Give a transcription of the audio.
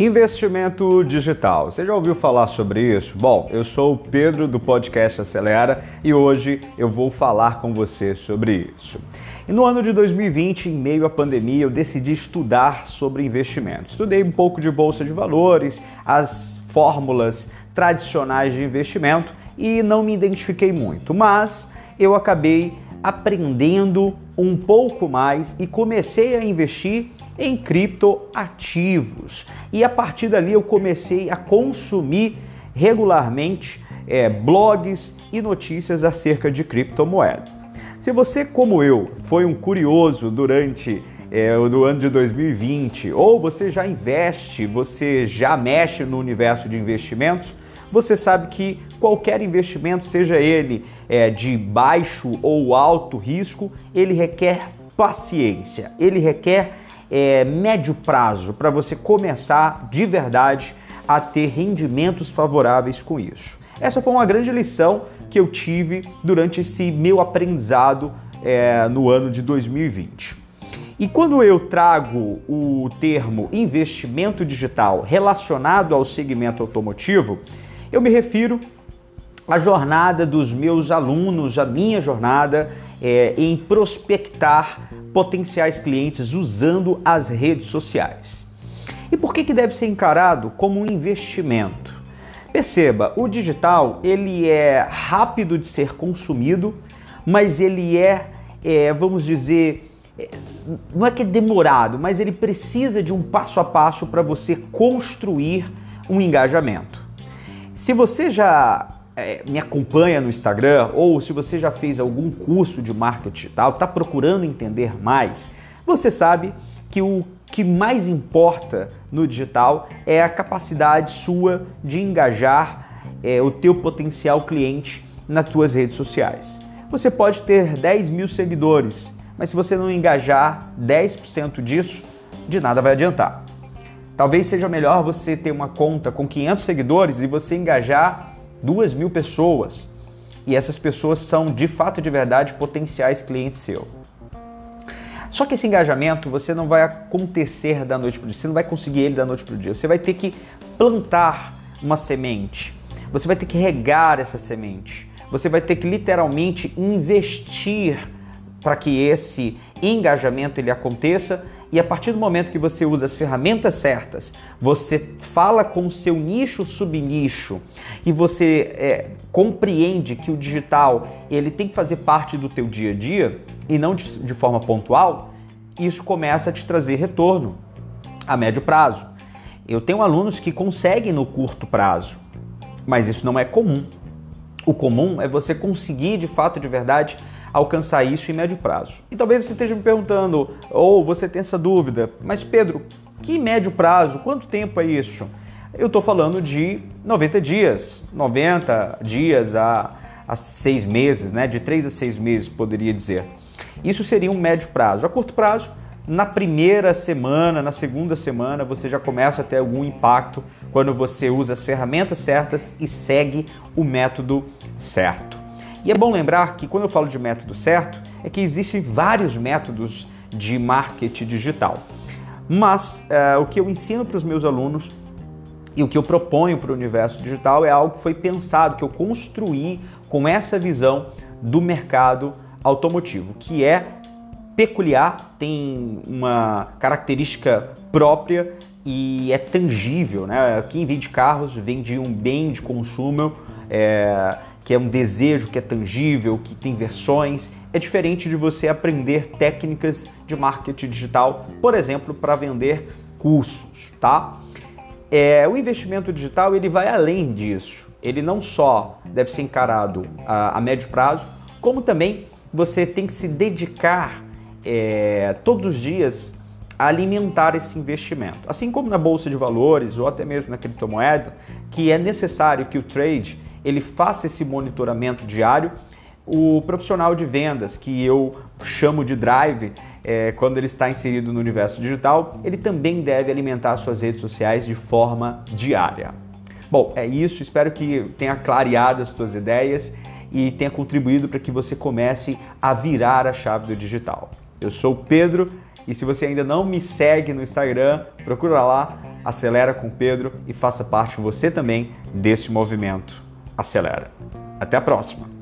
Investimento digital. Você já ouviu falar sobre isso? Bom, eu sou o Pedro do podcast Acelera e hoje eu vou falar com você sobre isso. E no ano de 2020, em meio à pandemia, eu decidi estudar sobre investimentos. Estudei um pouco de bolsa de valores, as fórmulas tradicionais de investimento e não me identifiquei muito, mas eu acabei aprendendo um pouco mais e comecei a investir em criptoativos. E a partir dali eu comecei a consumir regularmente é, blogs e notícias acerca de criptomoeda. Se você, como eu, foi um curioso durante é, ano de 2020, ou você já investe, você já mexe no universo de investimentos, você sabe que qualquer investimento, seja ele é, de baixo ou alto risco, ele requer paciência, ele requer é, médio prazo para você começar de verdade a ter rendimentos favoráveis com isso. Essa foi uma grande lição que eu tive durante esse meu aprendizado é, no ano de 2020. E quando eu trago o termo investimento digital relacionado ao segmento automotivo, eu me refiro à jornada dos meus alunos, a minha jornada é, em prospectar potenciais clientes usando as redes sociais. E por que, que deve ser encarado como um investimento? Perceba, o digital ele é rápido de ser consumido, mas ele é, é vamos dizer, é, não é que é demorado, mas ele precisa de um passo a passo para você construir um engajamento. Se você já é, me acompanha no Instagram ou se você já fez algum curso de marketing digital, está procurando entender mais, você sabe que o que mais importa no digital é a capacidade sua de engajar é, o teu potencial cliente nas tuas redes sociais. Você pode ter 10 mil seguidores, mas se você não engajar 10% disso, de nada vai adiantar. Talvez seja melhor você ter uma conta com 500 seguidores e você engajar 2 mil pessoas. E essas pessoas são de fato de verdade potenciais clientes seus. Só que esse engajamento você não vai acontecer da noite para o dia, você não vai conseguir ele da noite para o dia. Você vai ter que plantar uma semente, você vai ter que regar essa semente, você vai ter que literalmente investir para que esse engajamento ele aconteça e a partir do momento que você usa as ferramentas certas, você fala com o seu nicho subnicho e você é, compreende que o digital ele tem que fazer parte do teu dia a dia e não de, de forma pontual, isso começa a te trazer retorno a médio prazo. Eu tenho alunos que conseguem no curto prazo, mas isso não é comum. O comum é você conseguir de fato, de verdade, alcançar isso em médio prazo. E talvez você esteja me perguntando, ou você tem essa dúvida, mas Pedro, que médio prazo? Quanto tempo é isso? Eu estou falando de 90 dias, 90 dias a, a seis meses, né? de 3 a 6 meses, poderia dizer. Isso seria um médio prazo. A curto prazo, na primeira semana, na segunda semana, você já começa a ter algum impacto quando você usa as ferramentas certas e segue o método certo. E é bom lembrar que quando eu falo de método certo, é que existem vários métodos de marketing digital. Mas uh, o que eu ensino para os meus alunos e o que eu proponho para o universo digital é algo que foi pensado, que eu construí com essa visão do mercado automotivo, que é peculiar, tem uma característica própria e é tangível. Né? Quem vende carros vende um bem de consumo. É, que é um desejo que é tangível, que tem versões. É diferente de você aprender técnicas de marketing digital, por exemplo, para vender cursos, tá? É, o investimento digital ele vai além disso. Ele não só deve ser encarado a, a médio prazo, como também você tem que se dedicar é, todos os dias a alimentar esse investimento. Assim como na bolsa de valores ou até mesmo na criptomoeda, que é necessário que o trade ele faça esse monitoramento diário. O profissional de vendas, que eu chamo de drive, é, quando ele está inserido no universo digital, ele também deve alimentar suas redes sociais de forma diária. Bom, é isso. Espero que tenha clareado as suas ideias e tenha contribuído para que você comece a virar a chave do digital. Eu sou o Pedro e se você ainda não me segue no Instagram, procura lá Acelera com Pedro e faça parte você também desse movimento. Acelera. Até a próxima!